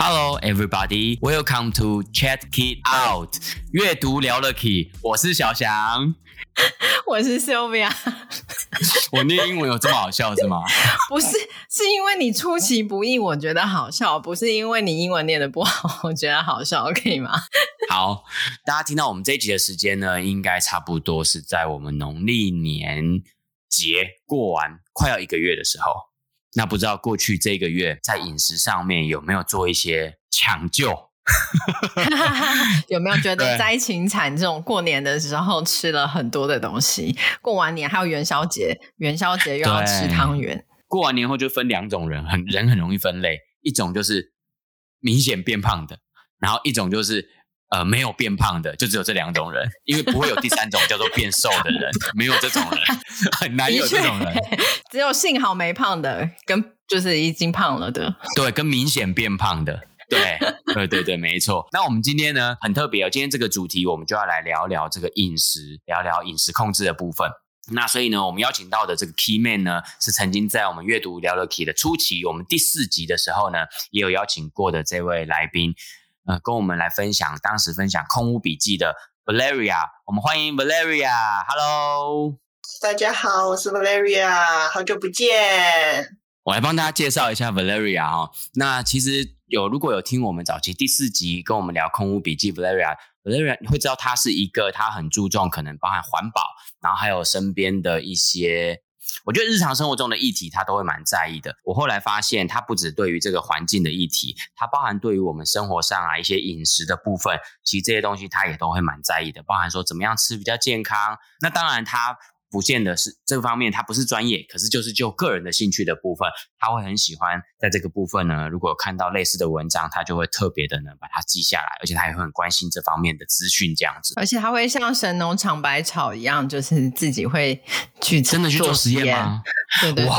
Hello, everybody. Welcome to Chat Kit Out. 阅读聊了 Key，我是小翔，我是 Sylvia。我念英文有这么好笑是吗？不是，是因为你出其不意，我觉得好笑，不是因为你英文念的不好，我觉得好笑，可以吗？好，大家听到我们这一集的时间呢，应该差不多是在我们农历年节过完快要一个月的时候。那不知道过去这个月在饮食上面有没有做一些抢救？有没有觉得灾情惨重？过年的时候吃了很多的东西，过完年还有元宵节，元宵节又要吃汤圆。过完年后就分两种人，很人很容易分类，一种就是明显变胖的，然后一种就是。呃，没有变胖的，就只有这两种人，因为不会有第三种叫做变瘦的人，没有这种人，很难有这种人，只有幸好没胖的，跟就是已经胖了的，对，跟明显变胖的，对，对对对，没错。那我们今天呢，很特别哦，今天这个主题我们就要来聊聊这个饮食，聊聊饮食控制的部分。那所以呢，我们邀请到的这个 Key Man 呢，是曾经在我们阅读聊了 Key 的初期，我们第四集的时候呢，也有邀请过的这位来宾。呃，跟我们来分享当时分享空屋笔记的 Valeria，我们欢迎 Valeria，Hello，大家好，我是 Valeria，好久不见。我来帮大家介绍一下 Valeria 哦。那其实有如果有听我们早期第四集跟我们聊空屋笔记 Valeria，Valeria 你会知道他是一个他很注重可能包含环保，然后还有身边的一些。我觉得日常生活中的议题，他都会蛮在意的。我后来发现，他不止对于这个环境的议题，他包含对于我们生活上啊一些饮食的部分，其实这些东西他也都会蛮在意的。包含说怎么样吃比较健康，那当然他。不见得是这方面，他不是专业，可是就是就个人的兴趣的部分，他会很喜欢在这个部分呢。如果看到类似的文章，他就会特别的呢把它记下来，而且他也会很关心这方面的资讯，这样子。而且他会像神农尝百草一样，就是自己会去真的去做实验吗？对对对。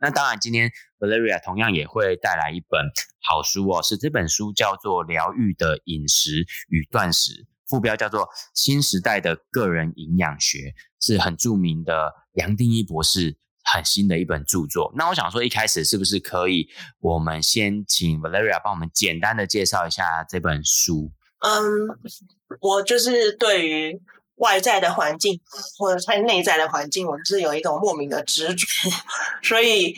那当然，今天 Valeria 同样也会带来一本好书哦，是这本书叫做《疗愈的饮食与断食》。副标叫做《新时代的个人营养学》，是很著名的杨定一博士很新的一本著作。那我想说，一开始是不是可以，我们先请 Valeria 帮我们简单的介绍一下这本书？嗯，我就是对于外在的环境或者在内在的环境，我是有一种莫名的执着，所以。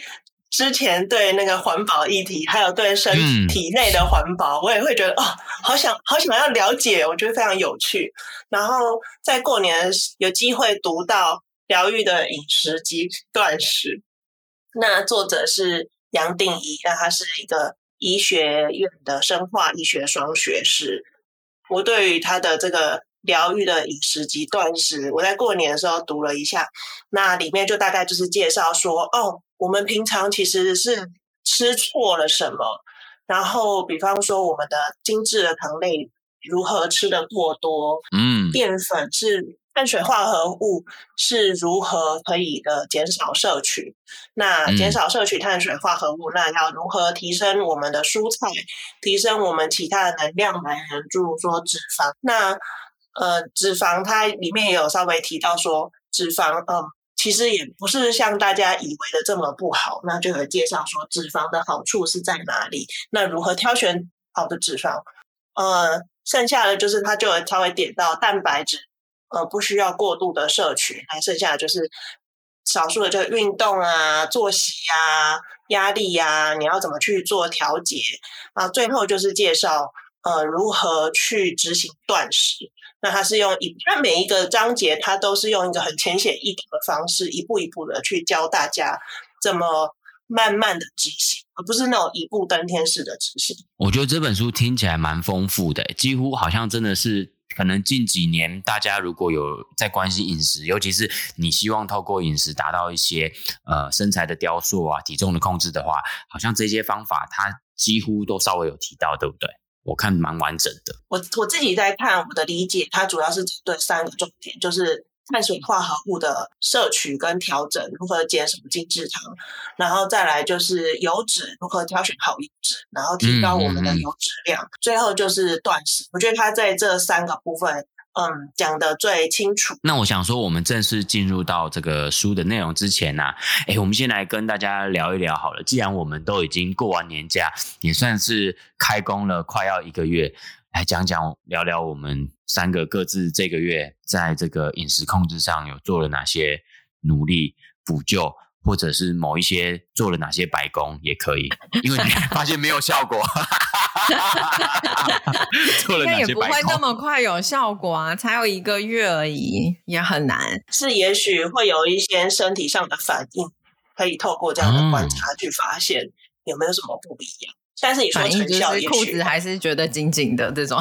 之前对那个环保议题，还有对身体内的环保，嗯、我也会觉得哦，好想好想要了解，我觉得非常有趣。然后在过年有机会读到《疗愈的饮食及断食》，那作者是杨定一，那他是一个医学院的生化医学双学士。我对于他的这个。疗愈的饮食及断食，我在过年的时候读了一下，那里面就大概就是介绍说，哦，我们平常其实是吃错了什么，然后比方说我们的精致的糖类如何吃得过多，嗯，淀粉是碳水化合物是如何可以的减少摄取，那减少摄取碳水化合物，那要如何提升我们的蔬菜，提升我们其他的能量来援助说脂肪，那。呃，脂肪它里面也有稍微提到说，脂肪嗯，其实也不是像大家以为的这么不好。那就会介绍说，脂肪的好处是在哪里？那如何挑选好的脂肪？呃，剩下的就是它就会稍微点到蛋白质，呃，不需要过度的摄取。还剩下的就是少数的，就是运动啊、作息啊、压力呀、啊，你要怎么去做调节啊？最后就是介绍呃，如何去执行断食。那它是用一，那每一个章节，它都是用一个很浅显易懂的方式，一步一步的去教大家怎么慢慢的执行，而不是那种一步登天式的执行。我觉得这本书听起来蛮丰富的，几乎好像真的是可能近几年大家如果有在关心饮食，尤其是你希望透过饮食达到一些呃身材的雕塑啊、体重的控制的话，好像这些方法它几乎都稍微有提到，对不对？我看蛮完整的。我我自己在看，我的理解，它主要是针对三个重点，就是碳水化合物的摄取跟调整，如何减什么精制糖，然后再来就是油脂如何挑选好油脂，然后提高我们的油脂量，嗯嗯嗯，最后就是断食。我觉得它在这三个部分。嗯，讲得最清楚。那我想说，我们正式进入到这个书的内容之前呢、啊，哎，我们先来跟大家聊一聊好了。既然我们都已经过完年假，也算是开工了，快要一个月，来讲讲聊聊我们三个各自这个月在这个饮食控制上有做了哪些努力补救。或者是某一些做了哪些白工也可以，因为你 发现没有效果，做了哪些白工？应该也不会那么快有效果啊，才有一个月而已，也很难。是，也许会有一些身体上的反应，可以透过这样的观察去发现有没有什么不一样。嗯、但是你说成效，就是裤子还是觉得紧紧的这种，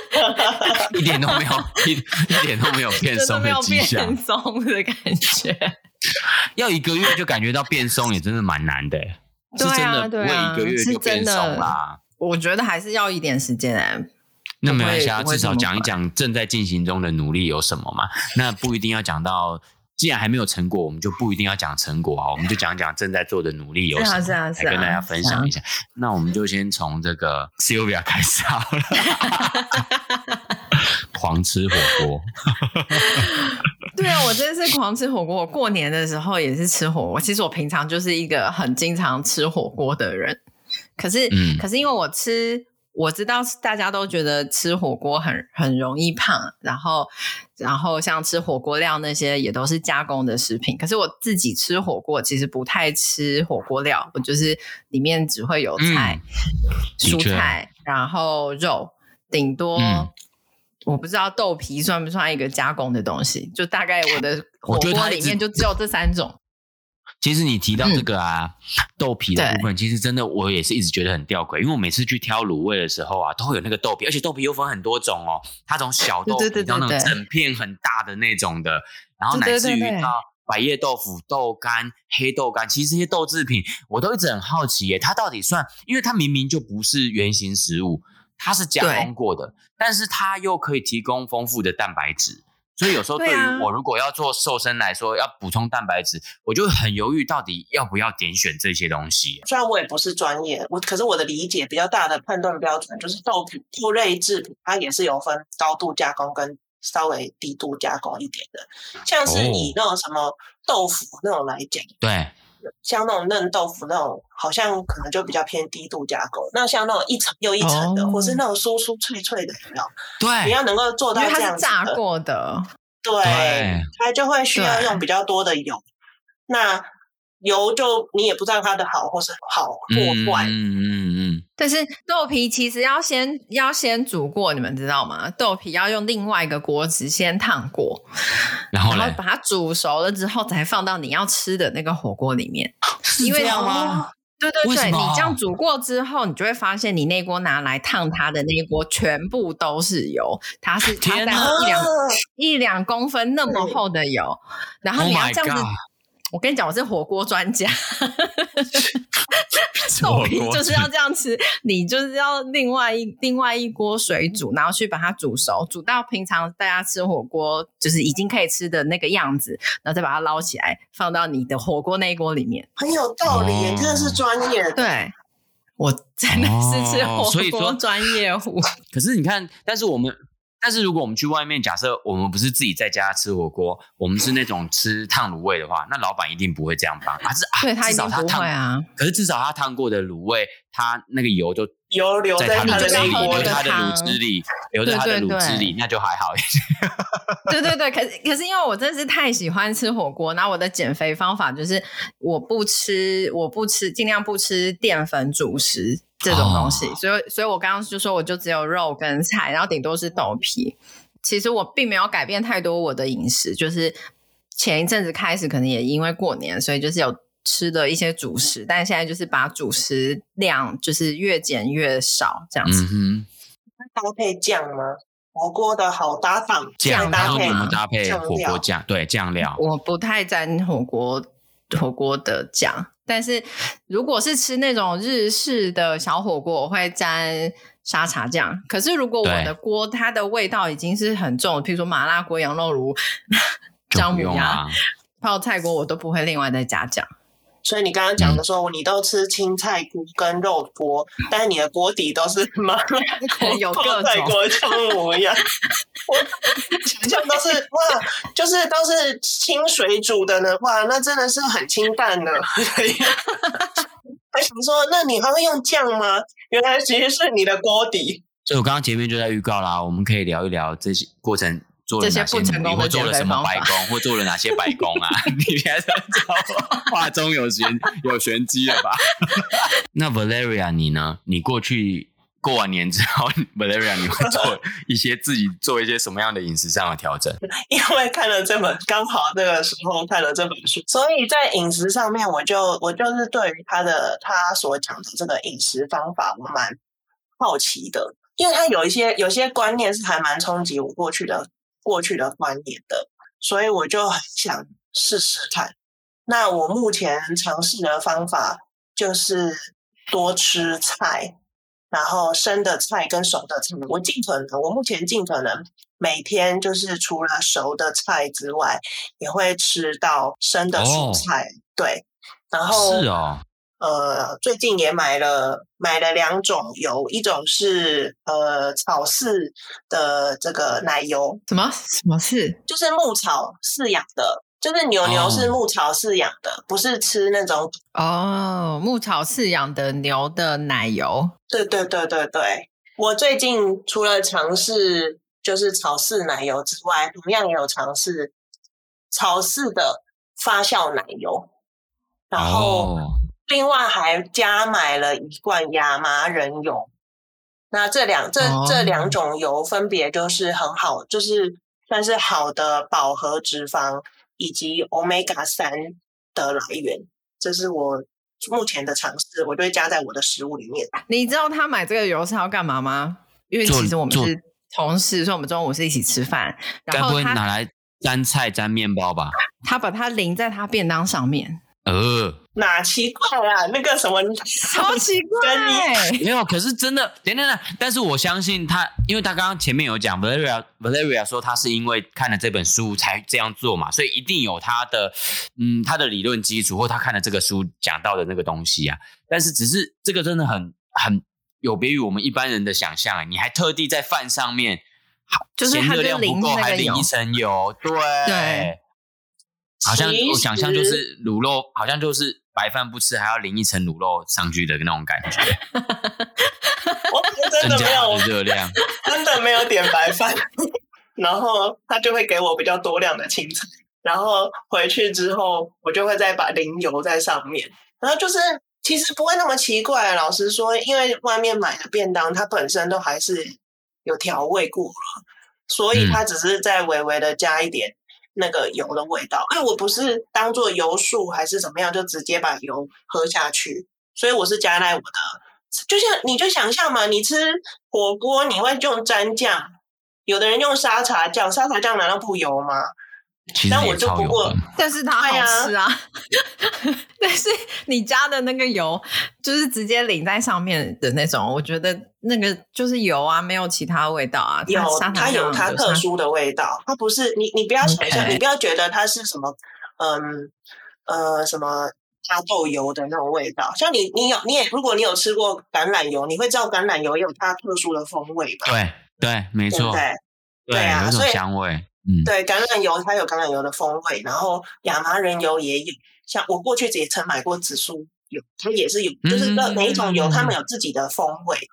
一点都没有一一点都没有变松的迹象，变松的感觉。要一个月就感觉到变松，也真的蛮难的。是真的不会一个月就变松啦。我觉得还是要一点时间来。那没关系啊，至少讲一讲正在进行中的努力有什么嘛。那不一定要讲到，既然还没有成果，我们就不一定要讲成果啊。我们就讲讲正在做的努力有什么，来跟大家分享一下。那我们就先从这个 Sylvia 开始好了。狂吃火锅。对啊，我真的是狂吃火锅。我过年的时候也是吃火锅。其实我平常就是一个很经常吃火锅的人。可是，嗯、可是因为我吃，我知道大家都觉得吃火锅很很容易胖。然后，然后像吃火锅料那些也都是加工的食品。可是我自己吃火锅其实不太吃火锅料，我就是里面只会有菜、嗯、蔬菜，然后肉，顶多。嗯我不知道豆皮算不算一个加工的东西，就大概我的火锅里面就只有这三种。其实你提到这个啊，嗯、豆皮的部分，其实真的我也是一直觉得很吊诡，因为我每次去挑卤味的时候啊，都会有那个豆皮，而且豆皮又分很多种哦，它从小豆皮到那种整片很大的那种的，然后乃至于到百叶豆腐、豆干、黑豆干，其实这些豆制品我都一直很好奇耶，它到底算？因为它明明就不是原型食物。它是加工过的，但是它又可以提供丰富的蛋白质，所以有时候对于我如果要做瘦身来说，要补充蛋白质，我就很犹豫到底要不要点选这些东西。虽然我也不是专业，我可是我的理解比较大的判断标准就是豆皮豆类制品，它也是有分高度加工跟稍微低度加工一点的，像是以那种什么豆腐那种来讲，对。像那种嫩豆腐那种，好像可能就比较偏低度加工。那像那种一层又一层的，哦、或是那种酥酥脆脆的，有没有？对，你要能够做到这样炸过的，对，对它就会需要用比较多的油。那。油就你也不知道它的好或是好或坏，嗯嗯嗯。但是豆皮其实要先要先煮过，你们知道吗？豆皮要用另外一个锅子先烫过，然后然后把它煮熟了之后，才放到你要吃的那个火锅里面。是这样吗？对对对，你这样煮过之后，你就会发现你那锅拿来烫它的那一锅全部都是油，它是它在一两一两公分那么厚的油，然后你要这样子。我跟你讲，我是火锅专家。豆皮就是要这样吃，你就是要另外一另外一锅水煮，然后去把它煮熟，煮到平常大家吃火锅就是已经可以吃的那个样子，然后再把它捞起来，放到你的火锅那一锅里面。很有道理，哦、真的是专业。对，我真的是吃火锅专业户。可是你看，但是我们。但是如果我们去外面，假设我们不是自己在家吃火锅，我们是那种吃烫卤味的话，那老板一定不会这样帮，还是啊，对他至少他烫啊。可是至少他烫过的卤味，他那个油就油留在他的里，留在他的卤汁里，留在他的卤汁里，那就还好一点。对对对，可是可是因为我真是太喜欢吃火锅，然后我的减肥方法就是我不吃，我不吃，尽量不吃淀粉主食。这种东西，哦、所以，所以我刚刚就说，我就只有肉跟菜，然后顶多是豆皮。其实我并没有改变太多我的饮食，就是前一阵子开始，可能也因为过年，所以就是有吃的一些主食，但现在就是把主食量就是越减越少，这样子。嗯哼，搭配酱吗？火锅的好搭档，酱搭配吗？搭配火锅酱，对，酱料。我不太沾火锅火锅的酱。但是如果是吃那种日式的小火锅，我会沾沙茶酱。可是如果我的锅它的味道已经是很重，譬如说麻辣锅、羊肉炉、姜母鸭、啊、泡菜锅，我都不会另外再加酱。所以你刚刚讲的时候，嗯、你都吃青菜菇跟肉锅，但是你的锅底都是麻辣锅、有泡菜锅、姜母鸭。我想象都是哇，就是都是清水煮的呢，哇，那真的是很清淡的。还想说，那你还会用酱吗？原来其实是你的锅底。所以我刚刚前面就在预告啦，我们可以聊一聊这些过程。做了哪些努力，或做了什么白工，或做了哪些白工啊？你现在知道话中有玄有玄机了吧？那 Valeria 你呢？你过去过完年之后，Valeria 你会做一些自己做一些什么样的饮食上的调整？因为看了这本，刚好那个时候看了这本书，所以在饮食上面，我就我就是对于他的他所讲的这个饮食方法，我蛮好奇的，因为他有一些有些观念是还蛮冲击我过去的。过去的观念的，所以我就很想试试看。那我目前尝试的方法就是多吃菜，然后生的菜跟熟的菜，我尽可能，我目前尽可能每天就是除了熟的菜之外，也会吃到生的蔬菜。哦、对，然后是哦。呃，最近也买了买了两种油，一种是呃草饲的这个奶油，什么什么是？就是牧草饲养的，就是牛牛是牧草饲养的，哦、不是吃那种哦牧草饲养的牛的奶油。对对对对对，我最近除了尝试就是草饲奶油之外，同样也有尝试草饲的发酵奶油，然后。哦另外还加买了一罐亚麻仁油，那这两这这两种油分别就是很好，就是算是好的饱和脂肪以及 Omega 三的来源。这是我目前的尝试，我就会加在我的食物里面。你知道他买这个油是要干嘛吗？因为其实我们是同事，所以我们中午是一起吃饭，然后他该不会拿来沾菜沾面包吧？他把它淋在他便当上面。呃，哪奇怪啊？那个什么，超奇怪。没有，可是真的，等等等。但是我相信他，因为他刚刚前面有讲，Valeria Valeria 说他是因为看了这本书才这样做嘛，所以一定有他的，嗯，他的理论基础，或他看了这个书讲到的那个东西啊。但是只是这个真的很很有别于我们一般人的想象，你还特地在饭上面，就是嫌热量不够，还淋一层油，对对。好像我想象就是卤肉，好像就是白饭不吃还要淋一层卤肉上去的那种感觉。我真的没有热量，真的没有点白饭，然后他就会给我比较多量的青菜，然后回去之后我就会再把淋油在上面，然后就是其实不会那么奇怪。老实说，因为外面买的便当它本身都还是有调味过了，所以它只是再微微的加一点。那个油的味道，哎，我不是当做油素还是怎么样，就直接把油喝下去，所以我是加在我的，就像你就想象嘛，你吃火锅你会用蘸酱，有的人用沙茶酱，沙茶酱难道不油吗？但我就不过，但是它好吃啊。但是你加的那个油，就是直接淋在上面的那种，我觉得那个就是油啊，没有其他味道啊。有，它有它特殊的味道，它不是你，你不要想象.你不要觉得它是什么，嗯呃，什么大豆油的那种味道。像你，你有，你也，如果你有吃过橄榄油，你会知道橄榄油也有它特殊的风味吧？对对，没错，对对啊，有种香味。嗯，对，橄榄油它有橄榄油的风味，然后亚麻仁油也有。像我过去也曾买过紫苏油，它也是有，就是每一种油它们有自己的风味。嗯、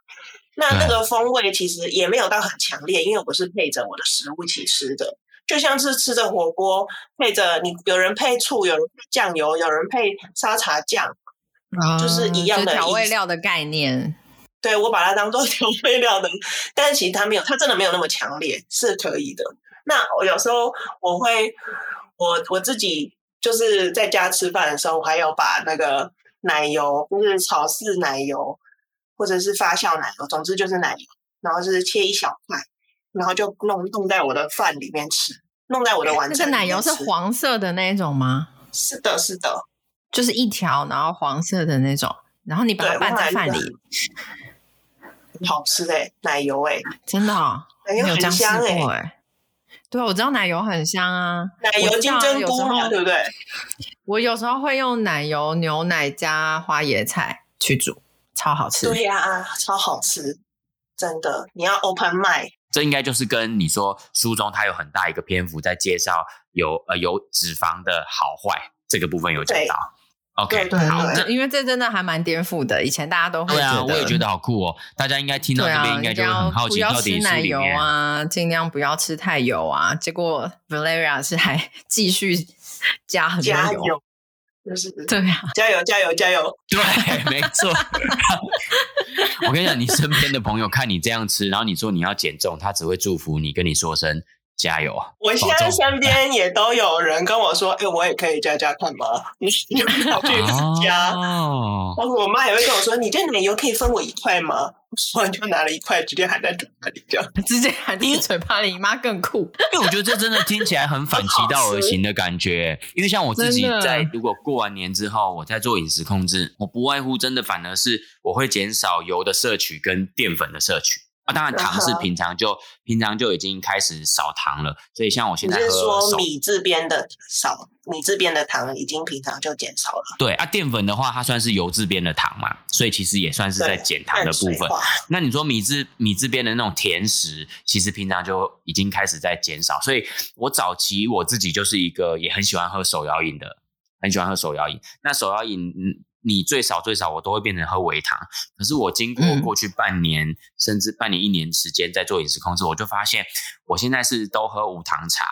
那那个风味其实也没有到很强烈，因为我是配着我的食物一起吃的，就像是吃着火锅配着你，有人配醋，有人配酱油，有人配沙茶酱，啊、就是一样的调味料的概念。对，我把它当做调味料的，但是其实它没有，它真的没有那么强烈，是可以的。那我有时候我会，我我自己就是在家吃饭的时候，我还有把那个奶油，就是草式奶油，或者是发酵奶油，总之就是奶油，然后就是切一小块，然后就弄弄在我的饭里面吃，弄在我的晚餐里面。那个奶油是黄色的那一种吗？是的，是的。就是一条，然后黄色的那种，然后你把它拌在饭里，好吃哎、欸，奶油哎、欸，真的、哦，奶油很香哎、欸，对，我知道奶油很香啊，奶油金针菇嘛，对不对？我有时候会用奶油牛奶加花椰菜去煮，超好吃。对呀、啊，超好吃，真的，你要 open mind。这应该就是跟你说书中它有很大一个篇幅在介绍有呃有脂肪的好坏这个部分有讲到。OK，对，好，因为这真的还蛮颠覆的。以前大家都会觉得，对啊，我也觉得好酷哦。大家应该听到这边应该就会很好奇，到底是奶油啊，尽量不要吃太油啊。结果 Valeria 是还 继续加很多油，加油就是对啊，加油加油加油，对，没错。我跟你讲，你身边的朋友看你这样吃，然后你说你要减重，他只会祝福你，跟你说声。加油啊！我现在身边也都有人跟我说：“哎、欸，我也可以加加看吗？”你 你跑去加。哦，我妈也会跟我说：“你这奶油可以分我一块吗？”我就拿了一块，直接含在嘴巴里，这样 直接含进嘴巴里。你妈更酷，因为我觉得这真的听起来很反其道而行的感觉。因为像我自己在如果过完年之后，我在做饮食控制，我不外乎真的反而是我会减少油的摄取跟淀粉的摄取。啊，当然 糖是平常就、uh. 平常就已经开始少糖了，所以像我现在说米字边的少，米字边的糖已经平常就减少了。对啊，淀粉的话，它算是油字边的糖嘛，所以其实也算是在减糖的部分。那你说米字米字边的那种甜食，其实平常就已经开始在减少。所以我早期我自己就是一个也很喜欢喝手摇饮的，很喜欢喝手摇饮。那手摇饮，嗯。你最少最少我都会变成喝微糖，可是我经过过去半年、嗯、甚至半年一年时间在做饮食控制，我就发现我现在是都喝无糖茶，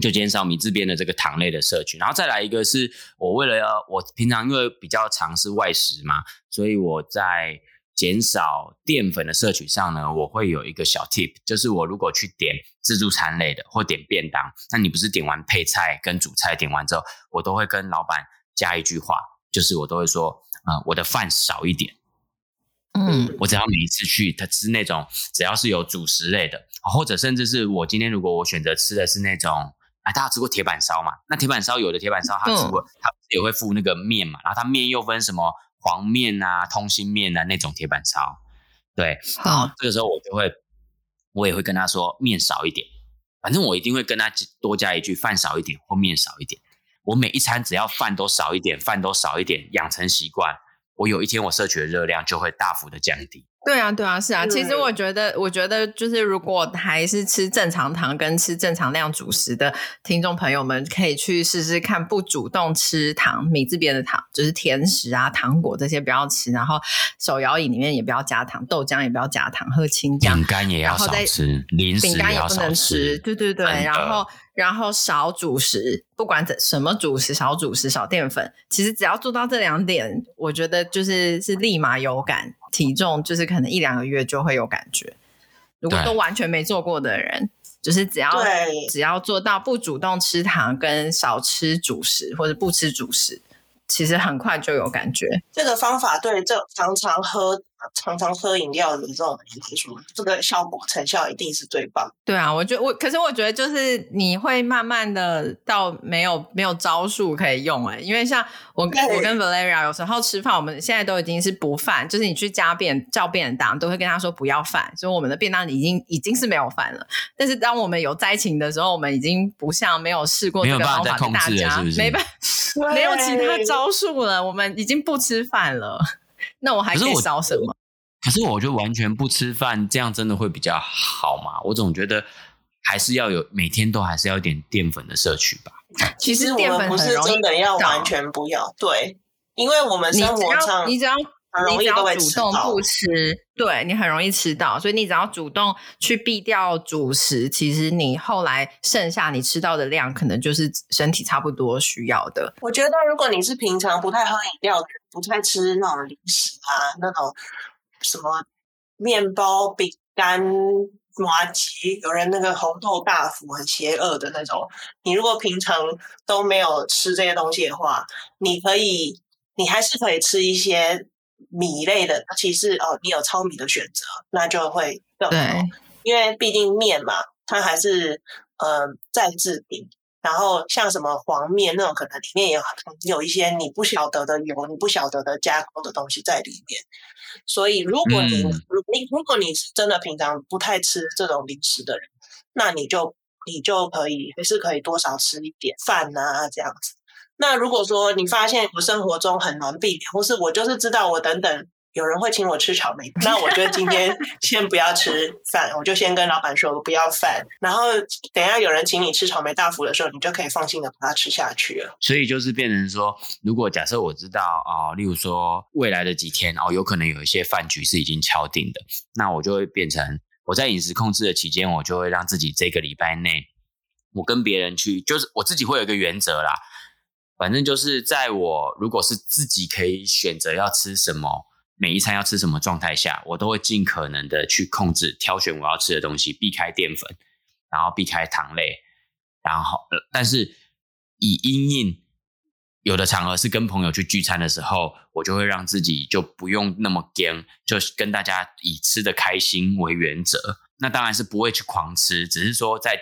就减少米字边的这个糖类的摄取。然后再来一个是我为了要我平常因为比较常是外食嘛，所以我在减少淀粉的摄取上呢，我会有一个小 tip，就是我如果去点自助餐类的或点便当，那你不是点完配菜跟主菜点完之后，我都会跟老板加一句话。就是我都会说啊、呃，我的饭少一点。嗯，我只要每一次去，他吃那种只要是有主食类的，或者甚至是我今天如果我选择吃的是那种啊，大家吃过铁板烧嘛？那铁板烧有的铁板烧它只会它也会附那个面嘛，然后它面又分什么黄面啊、通心面啊那种铁板烧。对，然后这个时候我就会我也会跟他说面少一点，反正我一定会跟他多加一句饭少一点或面少一点。我每一餐只要饭都少一点，饭都少一点，养成习惯，我有一天我摄取的热量就会大幅的降低。对啊，对啊，是啊。其实我觉得，我觉得就是如果还是吃正常糖跟吃正常量主食的听众朋友们，可以去试试看，不主动吃糖，米字边的糖，就是甜食啊、糖果这些不要吃，然后手摇饮里面也不要加糖，豆浆也不要加糖，喝清浆，饼干也要少吃，零食饼干也不能吃，对对对，然后然后少主食，不管怎什么主食，少主食，少淀粉，其实只要做到这两点，我觉得就是是立马有感。体重就是可能一两个月就会有感觉，如果都完全没做过的人，就是只要只要做到不主动吃糖跟少吃主食或者不吃主食，其实很快就有感觉。这个方法对这常常喝。常常喝饮料的这种人来说，这个效果成效一定是最棒。对啊，我觉得我，可是我觉得就是你会慢慢的到没有没有招数可以用哎、欸，因为像我跟我跟 Valeria 有时候吃饭，我们现在都已经是不饭，就是你去加便叫便当，都会跟他说不要饭，所以我们的便当已经已经是没有饭了。但是当我们有灾情的时候，我们已经不像没有试过这个方法，跟大家没办法，没有其他招数了，我们已经不吃饭了。那我还可以少什么？可是我就完全不吃饭，这样真的会比较好吗？我总觉得还是要有每天都还是要一点淀粉的摄取吧。其实淀粉不是真的要完全不要，对，因为我们生活上你只要你只要主动不吃，对，你很容易吃到，所以你只要主动去避掉主食，其实你后来剩下你吃到的量，可能就是身体差不多需要的。我觉得如果你是平常不太喝饮料，不太吃那种零食啊，那种。什么面包、饼干、麻吉，有人那个红豆大福很邪恶的那种。你如果平常都没有吃这些东西的话，你可以，你还是可以吃一些米类的，尤其是哦，你有糙米的选择，那就会更好。因为毕竟面嘛，它还是呃再制品，然后像什么黄面那种，可能里面也有有一些你不晓得的油，你不晓得的加工的东西在里面。所以如果你，嗯、如你如果你是真的平常不太吃这种零食的人，那你就你就可以还是可以多少吃一点饭啊这样子。那如果说你发现我生活中很难避免，或是我就是知道我等等。有人会请我吃草莓，那我觉得今天 先不要吃饭，我就先跟老板说我不要饭，然后等一下有人请你吃草莓大福的时候，你就可以放心的把它吃下去了。所以就是变成说，如果假设我知道啊、哦，例如说未来的几天哦，有可能有一些饭局是已经敲定的，那我就会变成我在饮食控制的期间，我就会让自己这个礼拜内，我跟别人去，就是我自己会有一个原则啦，反正就是在我如果是自己可以选择要吃什么。每一餐要吃什么状态下，我都会尽可能的去控制、挑选我要吃的东西，避开淀粉，然后避开糖类，然后，但是以因应有的场合是跟朋友去聚餐的时候，我就会让自己就不用那么僵，就跟大家以吃的开心为原则。那当然是不会去狂吃，只是说在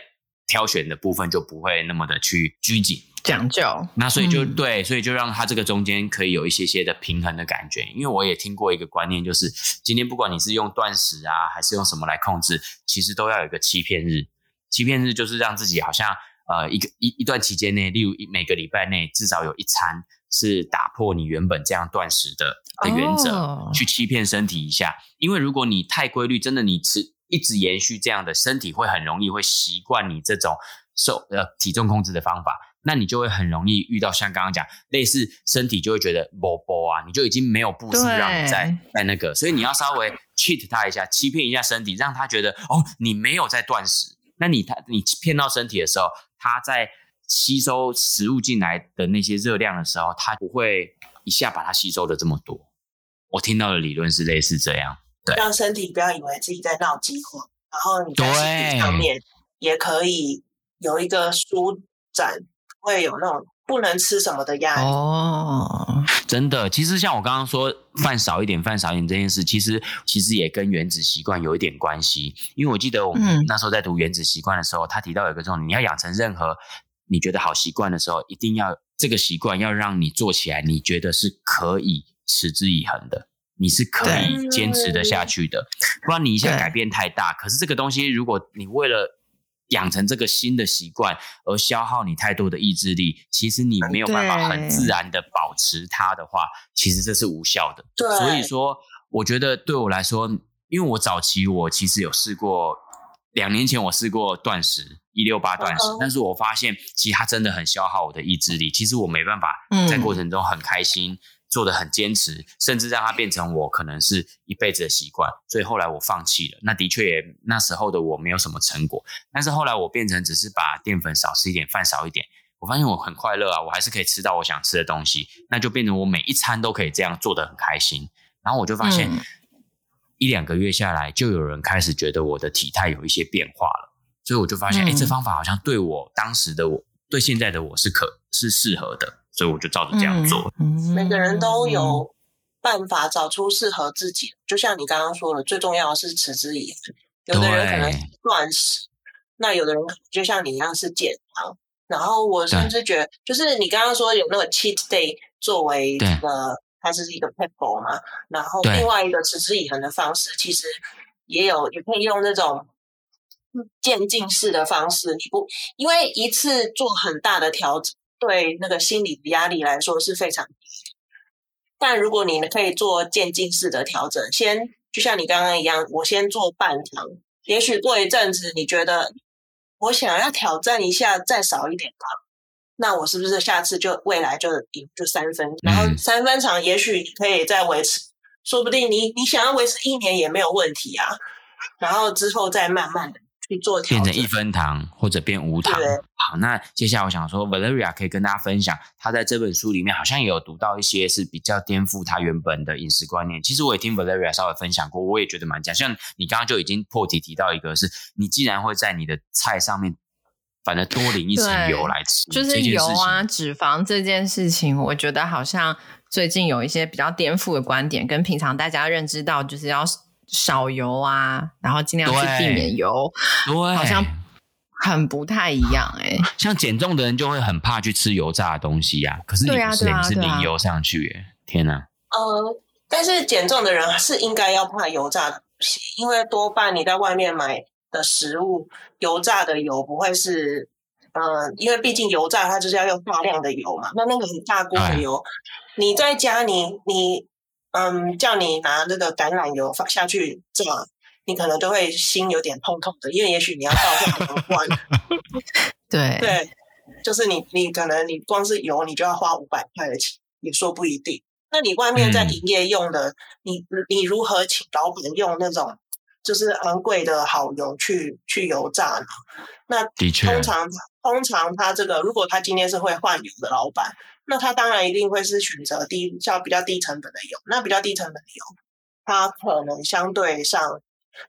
挑选的部分就不会那么的去拘谨。讲究，那所以就、嗯、对，所以就让他这个中间可以有一些些的平衡的感觉。因为我也听过一个观念，就是今天不管你是用断食啊，还是用什么来控制，其实都要有一个欺骗日。欺骗日就是让自己好像呃一个一一段期间内，例如每个礼拜内至少有一餐是打破你原本这样断食的的原则，哦、去欺骗身体一下。因为如果你太规律，真的你吃一直延续这样的，身体会很容易会习惯你这种瘦呃体重控制的方法。那你就会很容易遇到像刚刚讲类似身体就会觉得波波啊，你就已经没有步数让你在在那个，所以你要稍微 cheat 他一下，欺骗一下身体，让他觉得哦，你没有在断食。那你他你骗到身体的时候，他在吸收食物进来的那些热量的时候，他不会一下把它吸收的这么多。我听到的理论是类似这样，对，让身体不要以为自己在闹饥荒，然后你在身体上面也可以有一个舒展。会有那种不能吃什么的压力哦，真的。其实像我刚刚说饭少一点，饭少一点这件事，其实其实也跟原子习惯有一点关系。因为我记得我们那时候在读原子习惯的时候，他提到有一个重点，你要养成任何你觉得好习惯的时候，一定要这个习惯要让你做起来，你觉得是可以持之以恒的，你是可以坚持的下去的。不然你一下改变太大，可是这个东西如果你为了养成这个新的习惯，而消耗你太多的意志力，其实你没有办法很自然的保持它的话，其实这是无效的。对，所以说，我觉得对我来说，因为我早期我其实有试过，两年前我试过断食，一六八断食，嗯、但是我发现其实它真的很消耗我的意志力，其实我没办法在过程中很开心。嗯做的很坚持，甚至让它变成我可能是一辈子的习惯，所以后来我放弃了。那的确也那时候的我没有什么成果，但是后来我变成只是把淀粉少吃一点，饭少一点，我发现我很快乐啊，我还是可以吃到我想吃的东西，那就变成我每一餐都可以这样做的很开心。然后我就发现，嗯、一两个月下来，就有人开始觉得我的体态有一些变化了，所以我就发现，哎、嗯，这方法好像对我当时的我，对现在的我是可是适合的。所以我就照着这样做。嗯，每个人都有办法找出适合自己。就像你刚刚说的，最重要的是持之以恒。有的人可能断食，那有的人就像你一样是减糖。然后我甚至觉得，就是你刚刚说有那个 cheat day 作为一个，它是一个 pebble 嘛。然后另外一个持之以恒的方式，其实也有，也可以用那种渐进式的方式。你不因为一次做很大的调整。对那个心理的压力来说是非常低，但如果你可以做渐进式的调整，先就像你刚刚一样，我先做半糖，也许过一阵子你觉得我想要挑战一下，再少一点糖，那我是不是下次就未来就就三分，然后三分场也许可以再维持，说不定你你想要维持一年也没有问题啊，然后之后再慢慢的。变成一分糖或者变无糖。好，那接下来我想说，Valeria 可以跟大家分享，她在这本书里面好像也有读到一些是比较颠覆她原本的饮食观念。其实我也听 Valeria 稍微分享过，我也觉得蛮讲。像你刚刚就已经破题提到一个，是你既然会在你的菜上面，反正多淋一层油来吃，就是油啊脂肪这件事情，我觉得好像最近有一些比较颠覆的观点，跟平常大家认知到就是要。少油啊，然后尽量去避免油，对，好像很不太一样哎、欸。像减重的人就会很怕去吃油炸的东西呀、啊，可是你不是，啊啊啊、你是淋油上去耶，天哪！呃，但是减重的人是应该要怕油炸的东西，因为多半你在外面买的食物，油炸的油不会是，呃，因为毕竟油炸它就是要用大量的油嘛，那那个很大锅的油，哎、你在家你你嗯叫你拿那个橄榄油放下去炸。你可能都会心有点痛痛的，因为也许你要倒很多罐。对对，就是你你可能你光是油你就要花五百块的钱，也说不一定。那你外面在营业用的，嗯、你你如何请老板用那种就是昂贵的好油去去油炸呢？那的确通常通常他这个如果他今天是会换油的老板，那他当然一定会是选择低叫比较低成本的油。那比较低成本的油，它可能相对上。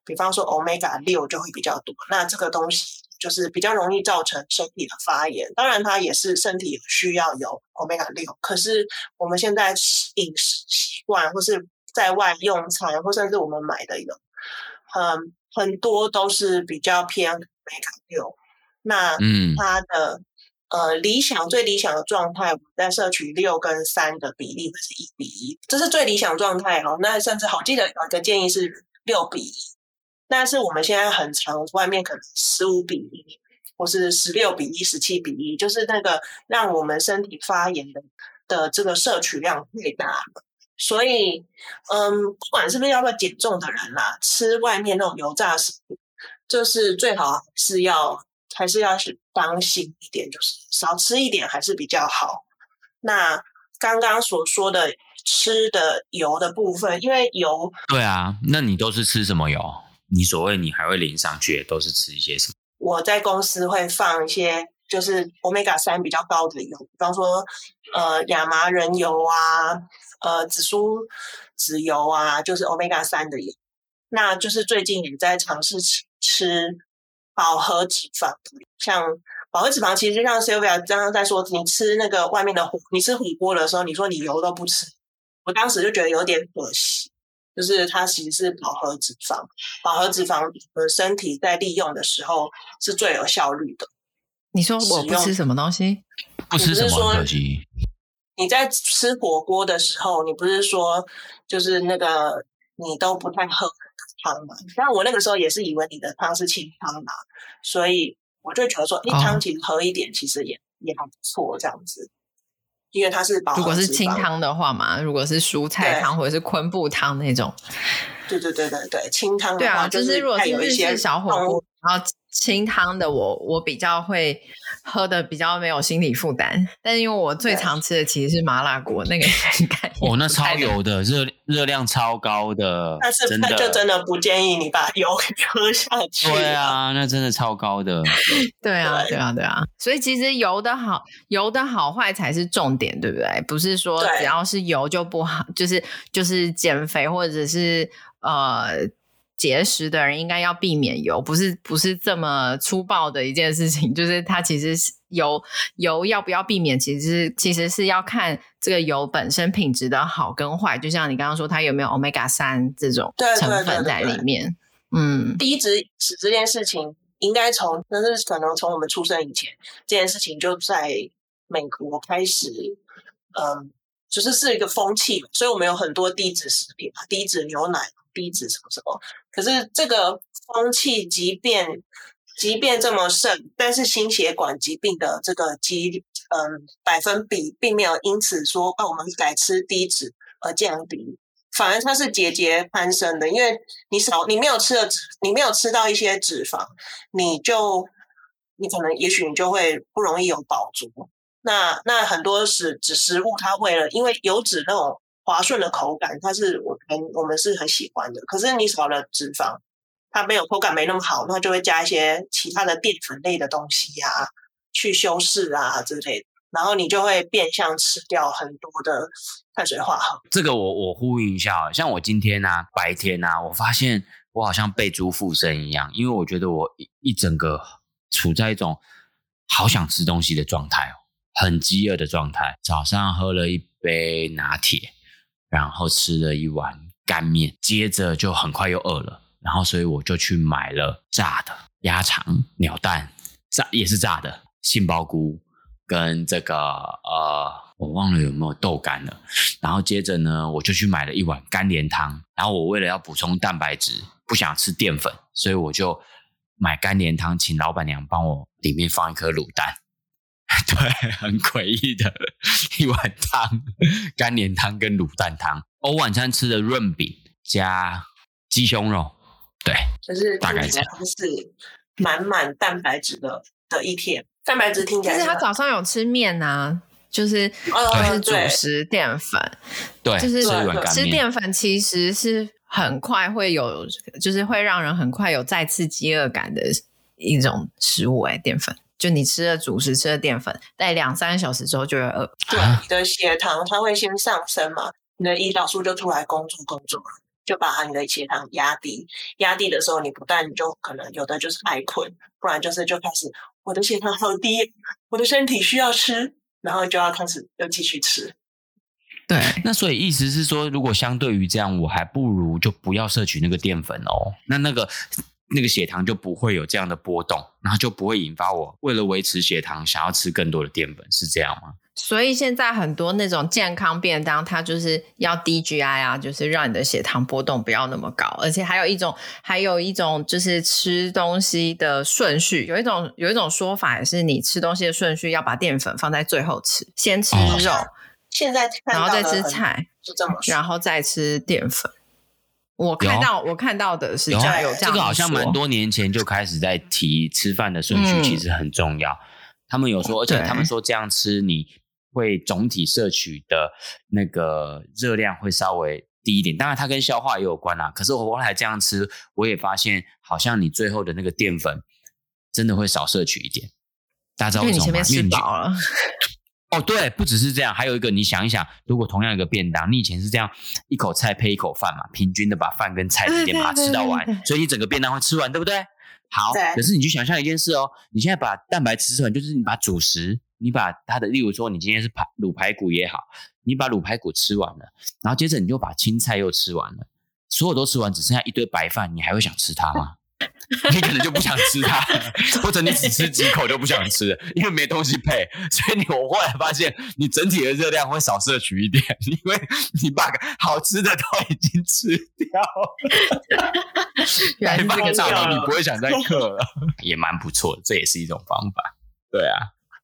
比方说，Omega 六就会比较多，那这个东西就是比较容易造成身体的发炎。当然，它也是身体需要有 Omega 六，可是我们现在饮食习惯，或是在外用餐，或甚至我们买的油，很很多都是比较偏 Omega 六。那嗯，它的呃理想最理想的状态，我们在摄取六跟三的比例会是一比一，这是最理想状态哦。那甚至好记得有一个建议是六比一。但是我们现在很常，外面可能十五比一，或是十六比一、十七比一，就是那个让我们身体发炎的的这个摄取量太大。所以，嗯，不管是不是要不要减重的人啦，吃外面那种油炸食品，就是最好是要还是要是当心一点，就是少吃一点还是比较好。那刚刚所说的吃的油的部分，因为油，对啊，那你都是吃什么油？你所谓你还会淋上去，都是吃一些什么？我在公司会放一些，就是 Omega 三比较高的油，比方说呃亚麻仁油啊，呃紫苏籽油啊，就是 Omega 三的油。那就是最近也在尝试吃吃饱和脂肪，像饱和脂肪其实就像 Sylvia 刚刚在说，你吃那个外面的火，你吃火锅的时候，你说你油都不吃，我当时就觉得有点可惜。就是它其实是饱和脂肪，饱和脂肪呃身体在利用的时候是最有效率的。你说我不吃什么东西？不吃什么东西？你在吃火锅的时候，你不是说就是那个你都不太喝汤嘛？但我那个时候也是以为你的汤是清汤嘛，所以我就觉得说，一汤其实喝一点，其实也、哦、也还不错，这样子。因为它是如果是清汤的话嘛，如果是蔬菜汤或者是昆布汤那种，对对对对对，清汤的啊，就是如果是日式小火锅，然后清汤的我我比较会喝的比较没有心理负担，但是因为我最常吃的其实是麻辣锅，那个哦，那超油的，热热量超高的，但是那就真的不建议你把油 喝下去。对啊，那真的超高的。对啊，对啊，对啊。所以其实油的好，油的好坏才是重点，对不对？不是说只要是油就不好，就是就是减肥或者是呃。节食的人应该要避免油，不是不是这么粗暴的一件事情。就是它其实是油油要不要避免，其实其实是要看这个油本身品质的好跟坏。就像你刚刚说，它有没有 Omega 三这种成分在里面？嗯，低脂脂这件事情，应该从那是可能从我们出生以前，这件事情就在美国开始，嗯，就是是一个风气，所以我们有很多低脂食品，低脂牛奶。低脂什么什么，可是这个风气，即便即便这么盛，但是心血管疾病的这个机嗯百分比，并没有因此说啊，我们改吃低脂而降低，反而它是节节攀升的，因为你少你没有吃的脂，你没有吃到一些脂肪，你就你可能也许你就会不容易有饱足。那那很多是脂食物，它为了因为油脂那种。滑顺的口感，它是我们我们是很喜欢的。可是你少了脂肪，它没有口感没那么好，那就会加一些其他的淀粉类的东西呀、啊，去修饰啊之类的，然后你就会变相吃掉很多的碳水化合物。这个我我呼应一下，像我今天啊白天啊，我发现我好像被猪附身一样，因为我觉得我一一整个处在一种好想吃东西的状态哦，很饥饿的状态。早上喝了一杯拿铁。然后吃了一碗干面，接着就很快又饿了，然后所以我就去买了炸的鸭肠、鸟蛋、炸也是炸的杏鲍菇跟这个呃，我忘了有没有豆干了。然后接着呢，我就去买了一碗干莲汤。然后我为了要补充蛋白质，不想吃淀粉，所以我就买干莲汤，请老板娘帮我里面放一颗卤蛋。对，很诡异的一碗汤，干莲汤跟卤蛋汤。我晚餐吃的润饼加鸡胸肉，对，就是大概这样，是满满蛋白质的的一天。蛋白质听起来，但是他早上有吃面啊，就是就是主食淀粉，对，就是吃淀粉其实是很快会有，就是会让人很快有再次饥饿感的一种食物、欸。哎，淀粉。就你吃了主食，吃了淀粉，在两三个小时之后就会饿。对，你的血糖它会先上升嘛，你的胰岛素就出来工作工作，就把你的血糖压低。压低的时候，你不但就可能有的就是爱困，不然就是就开始我的血糖好低，我的身体需要吃，然后就要开始又继续吃。对，那所以意思是说，如果相对于这样，我还不如就不要摄取那个淀粉哦。那那个。那个血糖就不会有这样的波动，然后就不会引发我为了维持血糖想要吃更多的淀粉，是这样吗？所以现在很多那种健康便当，它就是要 DGI 啊，就是让你的血糖波动不要那么高，而且还有一种，还有一种就是吃东西的顺序，有一种有一种说法也是，你吃东西的顺序要把淀粉放在最后吃，先吃肉，哦、现在然后再吃菜，就这么，然后再吃淀粉。我看到我看到的是这样有这样这个好像蛮多年前就开始在提吃饭的顺序，其实很重要。嗯、他们有说，而且他们说这样吃你会总体摄取的那个热量会稍微低一点。当然，它跟消化也有关啦。可是我后来这样吃，我也发现好像你最后的那个淀粉真的会少摄取一点。大家知道为什么吗？因为你前面吃饱了。哦，对，不只是这样，还有一个，你想一想，如果同样一个便当，你以前是这样一口菜配一口饭嘛，平均的把饭跟菜之间把它吃到完，所以你整个便当会吃完，对不对？好，可是你去想象一件事哦，你现在把蛋白质吃完，就是你把主食，你把它的，例如说你今天是排卤排骨也好，你把卤排骨吃完了，然后接着你就把青菜又吃完了，所有都吃完，只剩下一堆白饭，你还会想吃它吗？你可能就不想吃它，或者你只吃几口就不想吃了，因为没东西配。所以你我后来发现，你整体的热量会少摄取一点，因为你把好吃的都已经吃掉了。原来这个你不会想再嗑了，也蛮不错的，这也是一种方法。对啊，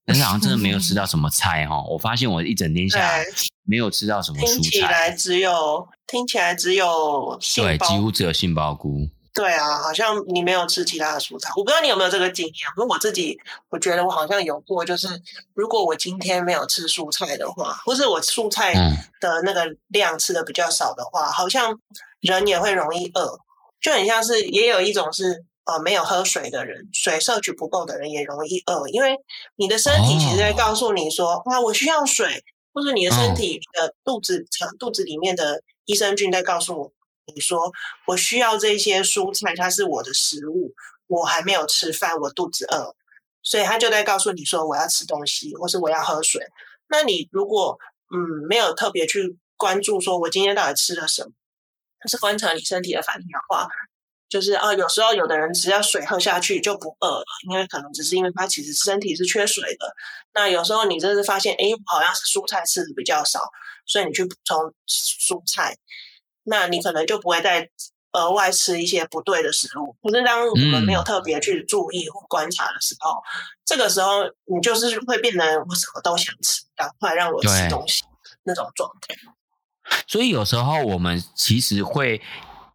但是好像真的没有吃到什么菜哦。我发现我一整天下来没有吃到什么蔬菜，听起来只有听起来只有对，几乎只有杏鲍菇。对啊，好像你没有吃其他的蔬菜，我不知道你有没有这个经验。如果我自己，我觉得我好像有过，就是如果我今天没有吃蔬菜的话，或是我蔬菜的那个量吃的比较少的话，好像人也会容易饿，就很像是也有一种是呃没有喝水的人，水摄取不够的人也容易饿，因为你的身体其实在告诉你说，啊，我需要水，或是你的身体的肚子肠肚子里面的益生菌在告诉我。你说我需要这些蔬菜，它是我的食物，我还没有吃饭，我肚子饿，所以他就在告诉你说我要吃东西，或是我要喝水。那你如果嗯没有特别去关注，说我今天到底吃了什么，它是观察你身体的反应的话，就是啊，有时候有的人只要水喝下去就不饿了，因为可能只是因为他其实身体是缺水的。那有时候你真是发现，哎，好像是蔬菜吃的比较少，所以你去补充蔬菜。那你可能就不会再额外吃一些不对的食物。可是当我们没有特别去注意或观察的时候，嗯、这个时候你就是会变得我什么都想吃，赶快让我吃东西那种状态。所以有时候我们其实会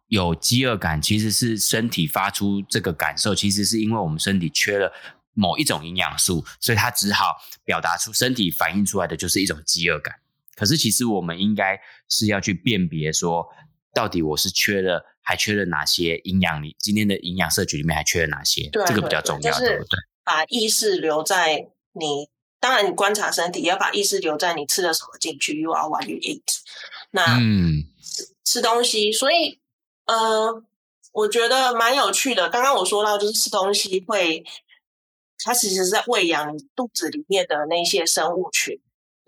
有饥饿感，其实是身体发出这个感受，其实是因为我们身体缺了某一种营养素，所以它只好表达出身体反映出来的就是一种饥饿感。可是其实我们应该是要去辨别说，到底我是缺了，还缺了哪些营养？里今天的营养摄取里面还缺了哪些？对，这个比较重要，对不对？把意识留在你，当然你观察身体，也要把意识留在你吃了什么进去。You are what you eat。那嗯，吃东西，所以呃，我觉得蛮有趣的。刚刚我说到，就是吃东西会，它其实是在喂养你肚子里面的那些生物群。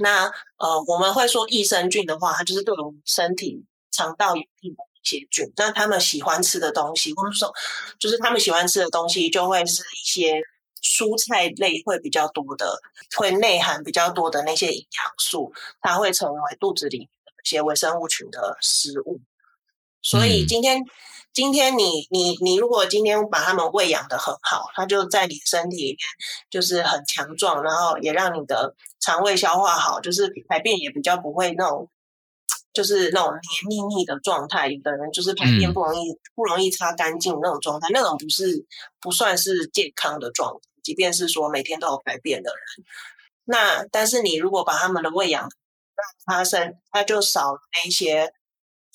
那呃，我们会说益生菌的话，它就是对我们身体肠道有益的一些菌。那他们喜欢吃的东西，或者说就是他们喜欢吃的东西，就会是一些蔬菜类会比较多的，会内含比较多的那些营养素，它会成为肚子里一些微生物群的食物。所以今天，嗯、今天你你你如果今天把它们喂养的很好，它就在你身体里面就是很强壮，然后也让你的肠胃消化好，就是排便也比较不会那种。就是那种黏腻腻的状态，有的人就是排便不容易、嗯、不容易擦干净那种状态，那种不是不算是健康的状态。即便是说每天都有排便的人，那但是你如果把他们的喂养，那他生他就少那些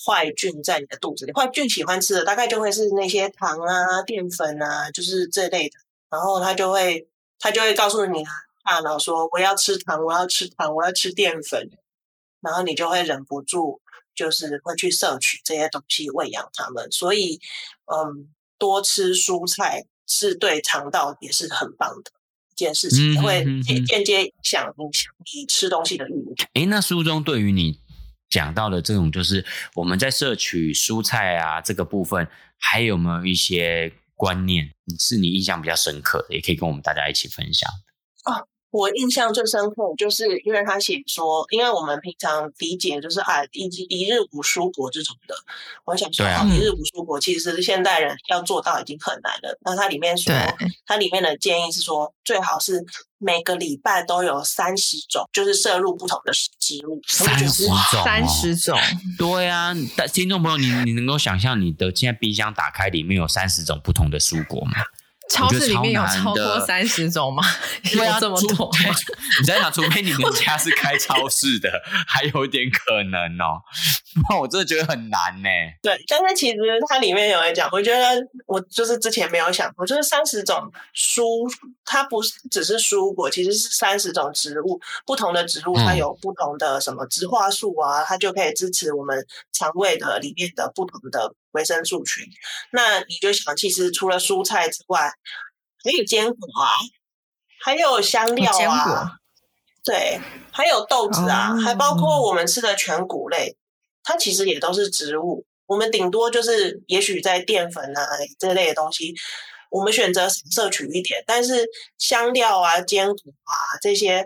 坏菌在你的肚子里。坏菌喜欢吃的大概就会是那些糖啊、淀粉啊，就是这类的。然后它就会它就会告诉你大脑说：“我要吃糖，我要吃糖，我要吃淀粉。”然后你就会忍不住，就是会去摄取这些东西喂养它们。所以，嗯，多吃蔬菜是对肠道也是很棒的一件事情，嗯、会间间接影响影响你吃东西的欲望。诶，那书中对于你讲到的这种，就是我们在摄取蔬菜啊这个部分，还有没有一些观念是你印象比较深刻的，也可以跟我们大家一起分享哦。我印象最深刻，就是因为他写说，因为我们平常理解就是啊，一一日五蔬果这种的。我想说，一日五蔬果其实现代人要做到已经很难了。那它里面说，它里面的建议是说，最好是每个礼拜都有三十种，就是摄入不同的植物。三十种，三十种。对啊，但听众朋友，你你能够想象你的现在冰箱打开里面有三十种不同的蔬果吗？超市里面有超过三十种吗？要这么多？你在想，除非你们家是开超市的，还有点可能哦。那我真的觉得很难呢。对，但是其实它里面有人讲，我觉得我就是之前没有想过，就是三十种蔬，它不是只是蔬果，其实是三十种植物，不同的植物它有不同的什么植化素啊，它就可以支持我们肠胃的里面的不同的。维生素群，那你就想，其实除了蔬菜之外，还有坚果啊，还有香料啊，对，还有豆子啊，哦、还包括我们吃的全谷类，它其实也都是植物。我们顶多就是，也许在淀粉啊这类的东西，我们选择摄取一点，但是香料啊、坚果啊这些，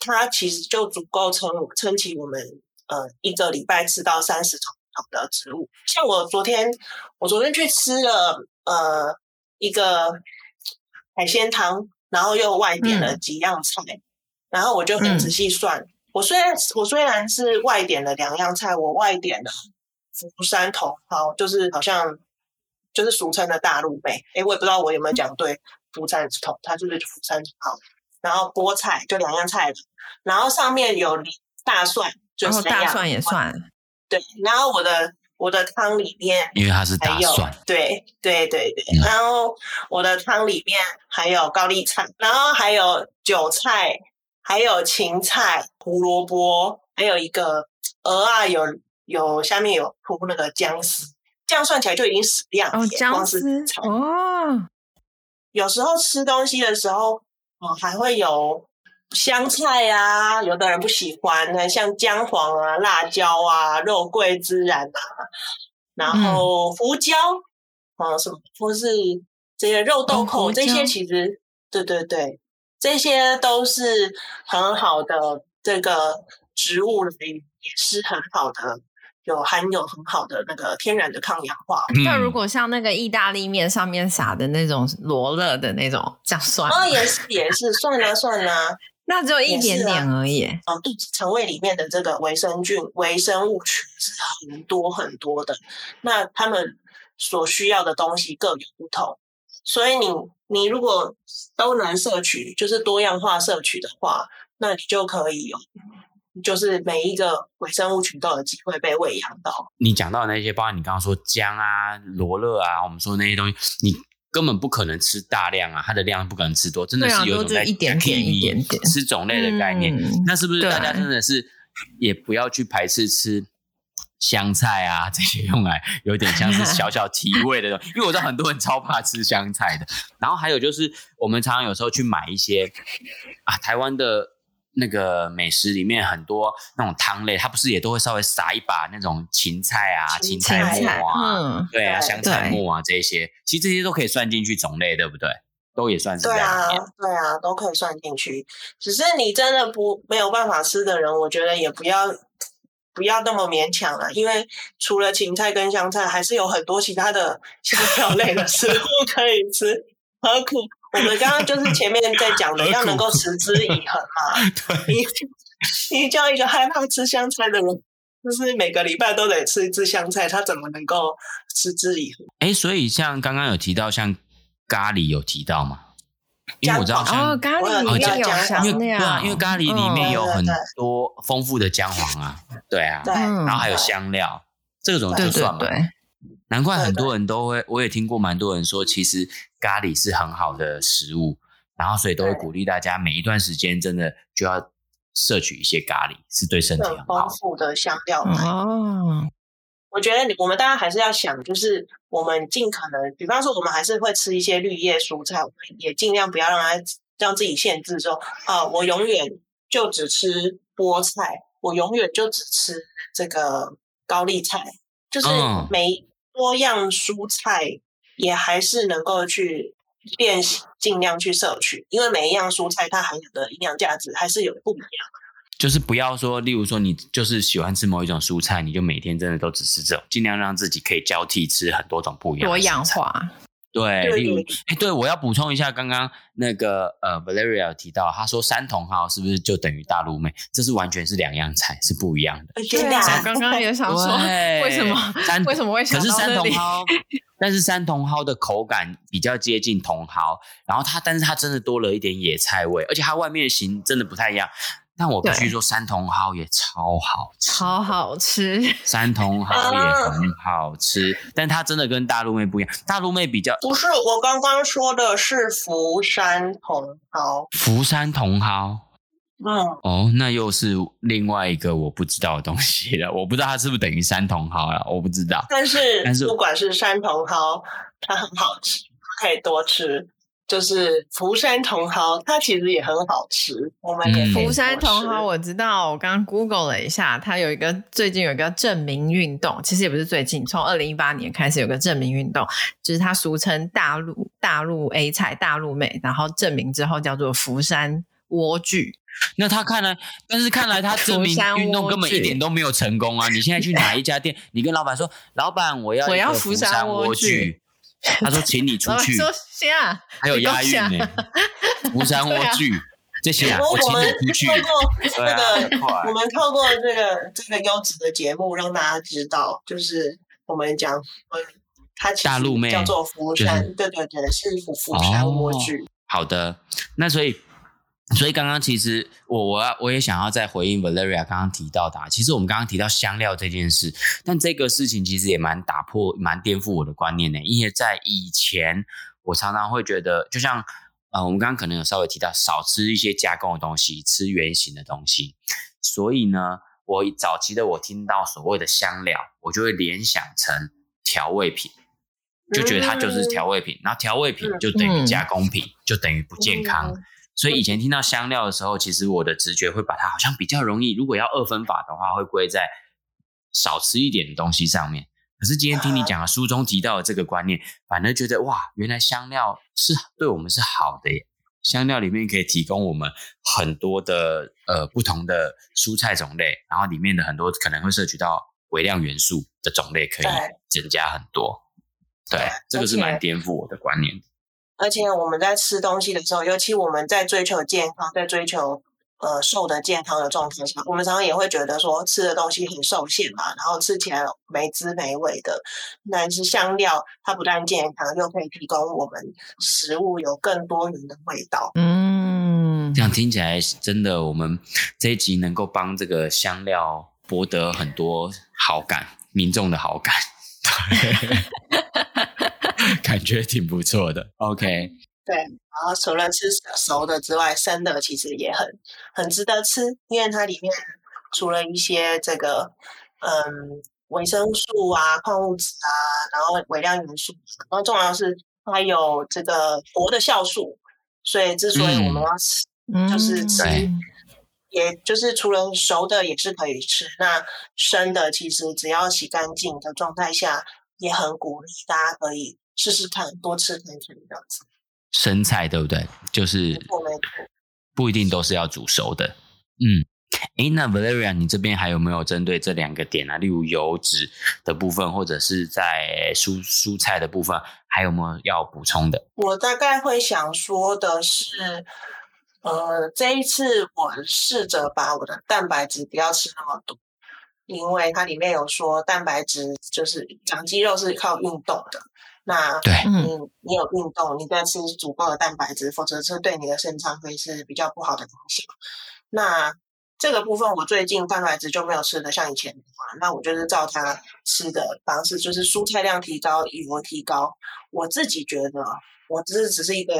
它其实就足够撑撑起我们呃一个礼拜吃到三十种。好的植物，像我昨天，我昨天去吃了呃一个海鲜汤，然后又外点了几样菜，嗯、然后我就很仔细算，嗯、我虽然我虽然是外点了两样菜，我外点了福山茼蒿，就是好像就是俗称的大陆妹，哎，我也不知道我有没有讲对，福山茼它就是福山茼蒿，然后菠菜就两样菜，然后上面有大蒜，就是大蒜也算。对，然后我的我的汤里面，因为它是大蒜，对对对对，嗯、然后我的汤里面还有高丽菜，然后还有韭菜，还有芹菜、胡萝卜，还有一个鹅啊，有有下面有铺那个姜丝，这样算起来就已经十样哦，姜丝哦，有时候吃东西的时候，哦，还会有。香菜啊，有的人不喜欢，像姜黄啊、辣椒啊、肉桂、孜然啊，然后胡椒，嗯，什么或是这些肉豆蔻，哦、这些其实，对对对，这些都是很好的这个植物里面也是很好的，有含有很好的那个天然的抗氧化。那、嗯、如果像那个意大利面上面撒的那种罗勒的那种，这样算吗？哦，也是也是，算啦算啦。那只有一点点而已。哦，肚子肠胃里面的这个维生菌、微生物群是很多很多的。那他们所需要的东西各有不同，所以你你如果都能摄取，就是多样化摄取的话，那你就可以有，就是每一个微生物群都有机会被喂养到。你讲到的那些，包括你刚刚说姜啊、罗勒啊，我们说那些东西，你。根本不可能吃大量啊，它的量不可能吃多，真的是有一种在一点点一点点吃种类的概念。嗯、那是不是大家真的是也不要去排斥吃香菜啊这些用来有点像是小小提味的东西？因为我知道很多人超怕吃香菜的。然后还有就是我们常常有时候去买一些啊台湾的。那个美食里面很多那种汤类，它不是也都会稍微撒一把那种芹菜啊、芹菜末啊，嗯、对啊，香菜末啊这些，其实这些都可以算进去种类，对不对？都也算是对啊，对啊，都可以算进去。只是你真的不没有办法吃的人，我觉得也不要不要那么勉强了，因为除了芹菜跟香菜，还是有很多其他的 香料类的食物可以吃。何苦？我们刚刚就是前面在讲的，要能够持之以恒嘛。对，你你叫一个害怕吃香菜的人，就是每个礼拜都得吃一次香菜，他怎么能够持之以恒？哎，所以像刚刚有提到，像咖喱有提到吗？因为我知道像哦，咖喱里面有香料，对啊，因为咖喱里面有很多丰富的姜黄啊，对啊，对，然后还有香料，这种就算嘛。难怪很多人都会，我也听过蛮多人说，其实咖喱是很好的食物，然后所以都会鼓励大家每一段时间真的就要摄取一些咖喱，是对身体很好。丰富的香料哦，我觉得我们大家还是要想，就是我们尽可能，比方说我们还是会吃一些绿叶蔬菜，我们也尽量不要让它让自己限制说啊，我永远就只吃菠菜，我永远就只吃这个高丽菜，就是每。嗯多样蔬菜也还是能够去练习，尽量去摄取，因为每一样蔬菜它含有的营养价值还是有不一样。就是不要说，例如说你就是喜欢吃某一种蔬菜，你就每天真的都只吃这种，尽量让自己可以交替吃很多种不一样的多样化。对，例如，哎，对，我要补充一下，刚刚那个呃，Valeria 提到，他说山茼蒿是不是就等于大陆妹？这是完全是两样菜，是不一样的。对啊，刚刚也想说，为什么？为什么会想到这里？可是山茼蒿，但是山茼蒿的口感比较接近茼蒿，然后它，但是它真的多了一点野菜味，而且它外面的形真的不太一样。但我必须说，山茼蒿也超好吃，超好吃。山茼蒿也很好吃，但它真的跟大陆妹不一样。大陆妹比较不是，我刚刚说的是福山茼蒿。福山茼蒿，嗯，哦，那又是另外一个我不知道的东西了。我不知道它是不是等于山茼蒿了，我不知道。但是，但是不管是山茼蒿，它很好吃，可以多吃。就是福山茼蒿，它其实也很好吃。我们也福山茼蒿，我知道，我刚刚 Google 了一下，它有一个最近有一个证明运动，其实也不是最近，从二零一八年开始有个证明运动，就是它俗称大陆大陆 A 菜大陆妹，然后证明之后叫做福山莴苣。那他看来，但是看来他证明运动根本一点都没有成功啊！你现在去 哪一家店，你跟老板说，老板我要我要福山莴苣。他说：“请你出 去。”说谁啊，还有押韵呢。福山莴苣这些啊，我请你出去。透过这个，我们透过这个这个优质的节目，让大家知道，就是我们讲，他大陆妹叫做福山，对对对，是福福山莴苣。好的，那所以。所以刚刚其实我我要我也想要再回应 Valeria 刚刚提到的，其实我们刚刚提到香料这件事，但这个事情其实也蛮打破、蛮颠覆我的观念的。因为在以前，我常常会觉得，就像呃，我们刚刚可能有稍微提到，少吃一些加工的东西，吃原形的东西。所以呢，我早期的我听到所谓的香料，我就会联想成调味品，就觉得它就是调味品，然后调味品就等于加工品，就等于不健康。所以以前听到香料的时候，其实我的直觉会把它好像比较容易，如果要二分法的话，会归在少吃一点的东西上面。可是今天听你讲啊书中提到的这个观念，反而觉得哇，原来香料是对我们是好的耶。香料里面可以提供我们很多的呃不同的蔬菜种类，然后里面的很多可能会摄取到微量元素的种类可以增加很多。对，这个是蛮颠覆我的观念。而且我们在吃东西的时候，尤其我们在追求健康，在追求呃瘦的健康的状态下，我们常常也会觉得说吃的东西很受限嘛，然后吃起来没滋没味的。但是香料它不但健康，又可以提供我们食物有更多元的味道。嗯，这样听起来真的，我们这一集能够帮这个香料博得很多好感，民众的好感。对。感觉挺不错的，OK。对，然后除了吃熟的之外，生的其实也很很值得吃，因为它里面除了一些这个嗯维生素啊、矿物质啊，然后微量元素，然后重要是它有这个活的酵素，所以之所以我们要吃，嗯、就是吃，嗯、也就是除了熟的也是可以吃，那生的其实只要洗干净的状态下，也很鼓励大家可以。试试看，多吃点这样子。生菜，对不对？就是不一定都是要煮熟的。嗯，诶，那 Valeria，你这边还有没有针对这两个点啊？例如油脂的部分，或者是在蔬蔬菜的部分，还有没有要补充的？我大概会想说的是，呃，这一次我试着把我的蛋白质不要吃那么多。因为它里面有说，蛋白质就是长肌肉是靠运动的。那对，嗯你有运动，你再吃足够的蛋白质，否则这对你的肾脏会是比较不好的影响。那这个部分我最近蛋白质就没有吃的像以前的话，那我就是照他吃的方式，就是蔬菜量提高，油提高。我自己觉得，我只是只是一个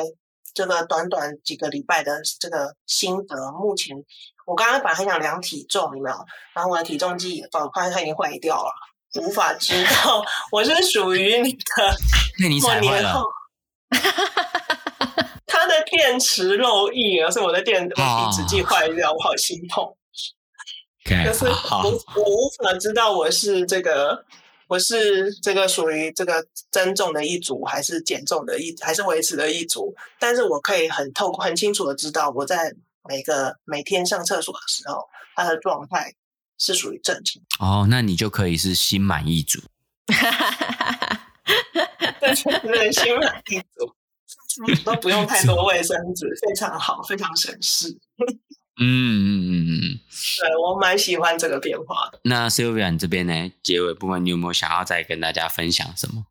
这个短短几个礼拜的这个心得，目前。我刚刚本来很想量体重，有没有？然后我的体重计，我发现它已经坏掉了，无法知道 我是属于你的。那你踩坏了。它 的电池漏液，而是我的电体脂计坏掉，我好心痛。Okay, 可是我我无法知道我是这个，我是这个属于这个增重的一组，还是减重的一，还是维持的一组？但是我可以很透很清楚的知道我在。每个每天上厕所的时候，它的状态是属于正常。哦，那你就可以是心满意足。对，对，心满意足，都不用太多卫生纸，非常好，非常省事。嗯嗯嗯嗯，对，我蛮喜欢这个变化的。那 Sylvia，你这边呢？结尾部分你有没有想要再跟大家分享什么？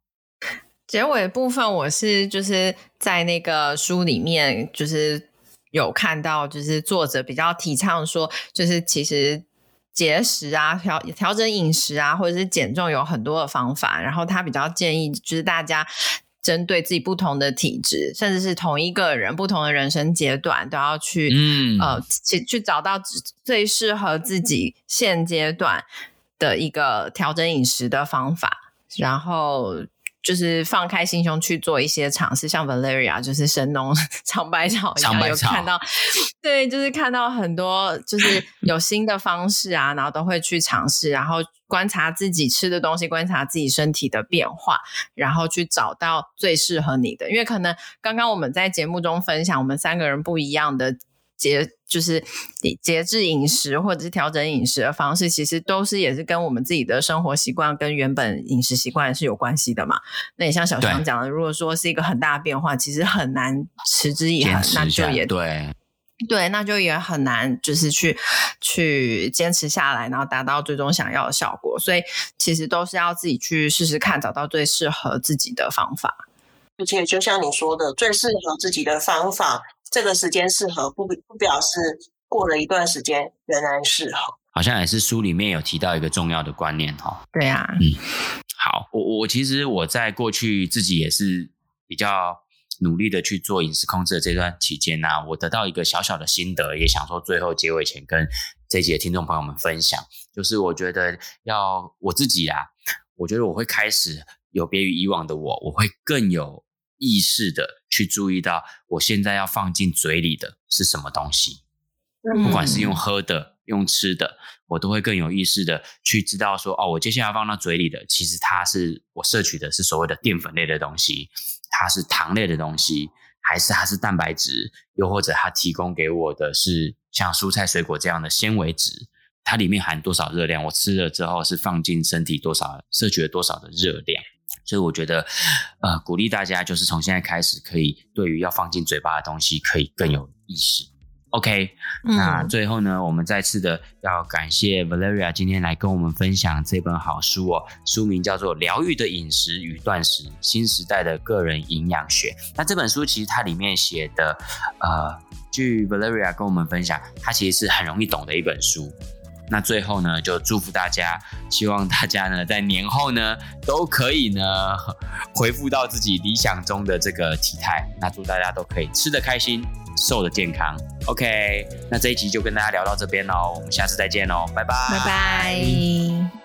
结尾部分，我是就是在那个书里面就是。有看到，就是作者比较提倡说，就是其实节食啊、调调整饮食啊，或者是减重有很多的方法。然后他比较建议，就是大家针对自己不同的体质，甚至是同一个人不同的人生阶段，都要去嗯呃去去找到最适合自己现阶段的一个调整饮食的方法，然后。就是放开心胸去做一些尝试，像 Valeria 就是神农 尝百草一样，有看到，对，就是看到很多就是 有新的方式啊，然后都会去尝试，然后观察自己吃的东西，观察自己身体的变化，然后去找到最适合你的。因为可能刚刚我们在节目中分享，我们三个人不一样的。节就是节制饮食或者是调整饮食的方式，其实都是也是跟我们自己的生活习惯跟原本饮食习惯是有关系的嘛。那也像小强讲的，如果说是一个很大的变化，其实很难持之以恒，那就也对对，那就也很难就是去去坚持下来，然后达到最终想要的效果。所以其实都是要自己去试试看，找到最适合自己的方法。而且就像你说的，最适合自己的方法。这个时间适合不不表示过了一段时间仍然适合，好像也是书里面有提到一个重要的观念哈。对啊，嗯，好，我我其实我在过去自己也是比较努力的去做饮食控制的这段期间呢、啊，我得到一个小小的心得，也想说最后结尾前跟这一集的听众朋友们分享，就是我觉得要我自己啊，我觉得我会开始有别于以往的我，我会更有。意识的去注意到，我现在要放进嘴里的是什么东西，不管是用喝的、用吃的，我都会更有意识的去知道说，哦，我接下来要放到嘴里的，其实它是我摄取的是所谓的淀粉类的东西，它是糖类的东西，还是它是蛋白质，又或者它提供给我的是像蔬菜水果这样的纤维质，它里面含多少热量，我吃了之后是放进身体多少，摄取了多少的热量。所以我觉得，呃，鼓励大家就是从现在开始，可以对于要放进嘴巴的东西，可以更有意识。OK，嗯，那最后呢，我们再次的要感谢 Valeria 今天来跟我们分享这本好书哦，书名叫做《疗愈的饮食与断食：新时代的个人营养学》。那这本书其实它里面写的，呃，据 Valeria 跟我们分享，它其实是很容易懂的一本书。那最后呢，就祝福大家，希望大家呢在年后呢都可以呢恢复到自己理想中的这个体态。那祝大家都可以吃得开心，瘦得健康。OK，那这一集就跟大家聊到这边喽，我们下次再见喽，拜拜，拜拜。